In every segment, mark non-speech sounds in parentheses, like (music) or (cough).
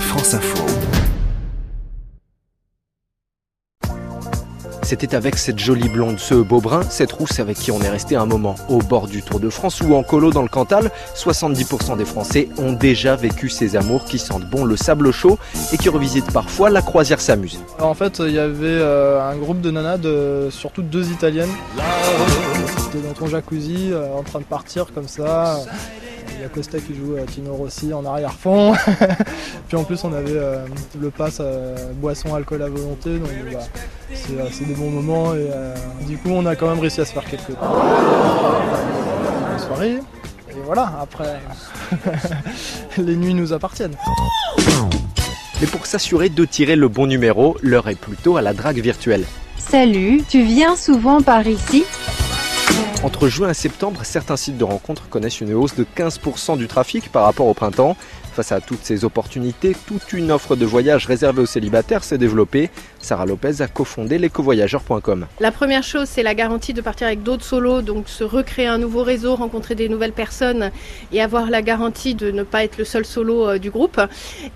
France Info. C'était avec cette jolie blonde, ce beau brun, cette rousse avec qui on est resté un moment au bord du Tour de France ou en colo dans le Cantal. 70% des Français ont déjà vécu ces amours qui sentent bon le sable chaud et qui revisitent parfois la croisière s'amuse. En fait, il y avait euh, un groupe de nanas, de, surtout deux italiennes. C'était dans ton jacuzzi, euh, en train de partir comme ça. Il y a Costa qui joue à Tino Rossi en arrière-fond. (laughs) Puis en plus, on avait euh, le pass boisson, alcool à volonté. Donc bah, c'est des bons moments. Et du coup, on a quand même réussi à se faire quelques soirées. Et voilà, après, (laughs) les nuits nous appartiennent. Mais pour s'assurer de tirer le bon numéro, l'heure est plutôt à la drague virtuelle. Salut, tu viens souvent par ici? Entre juin et septembre, certains sites de rencontres connaissent une hausse de 15% du trafic par rapport au printemps. Face à toutes ces opportunités, toute une offre de voyage réservée aux célibataires s'est développée. Sarah Lopez a cofondé l'écovoyageur.com. La première chose, c'est la garantie de partir avec d'autres solos, donc se recréer un nouveau réseau, rencontrer des nouvelles personnes et avoir la garantie de ne pas être le seul solo euh, du groupe.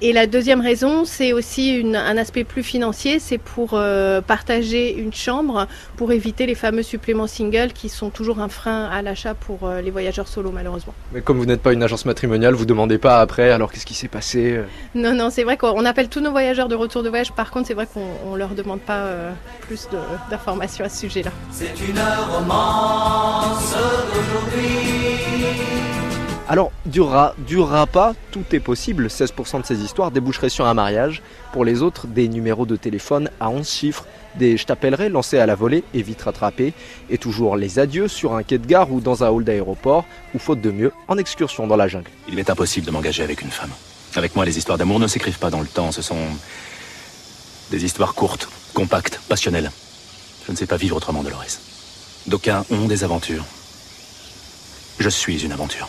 Et la deuxième raison, c'est aussi un aspect plus financier, c'est pour euh, partager une chambre pour éviter les fameux suppléments singles qui sont toujours un frein à l'achat pour euh, les voyageurs solo malheureusement. Mais comme vous n'êtes pas une agence matrimoniale, vous demandez pas après alors qu'est-ce qui s'est passé euh Non, non, c'est vrai qu'on appelle tous nos voyageurs de retour de voyage. Par contre, c'est vrai qu'on ne leur demande pas euh, plus d'informations à ce sujet-là. C'est une romance d'aujourd'hui. Alors, durera, durera pas, tout est possible. 16% de ces histoires déboucheraient sur un mariage. Pour les autres, des numéros de téléphone à 11 chiffres, des je t'appellerai lancés à la volée et vite rattrapés, et toujours les adieux sur un quai de gare ou dans un hall d'aéroport, ou faute de mieux, en excursion dans la jungle. Il m'est impossible de m'engager avec une femme. Avec moi, les histoires d'amour ne s'écrivent pas dans le temps, ce sont des histoires courtes, compactes, passionnelles. Je ne sais pas vivre autrement, Dolores. D'aucuns ont des aventures. Je suis une aventure.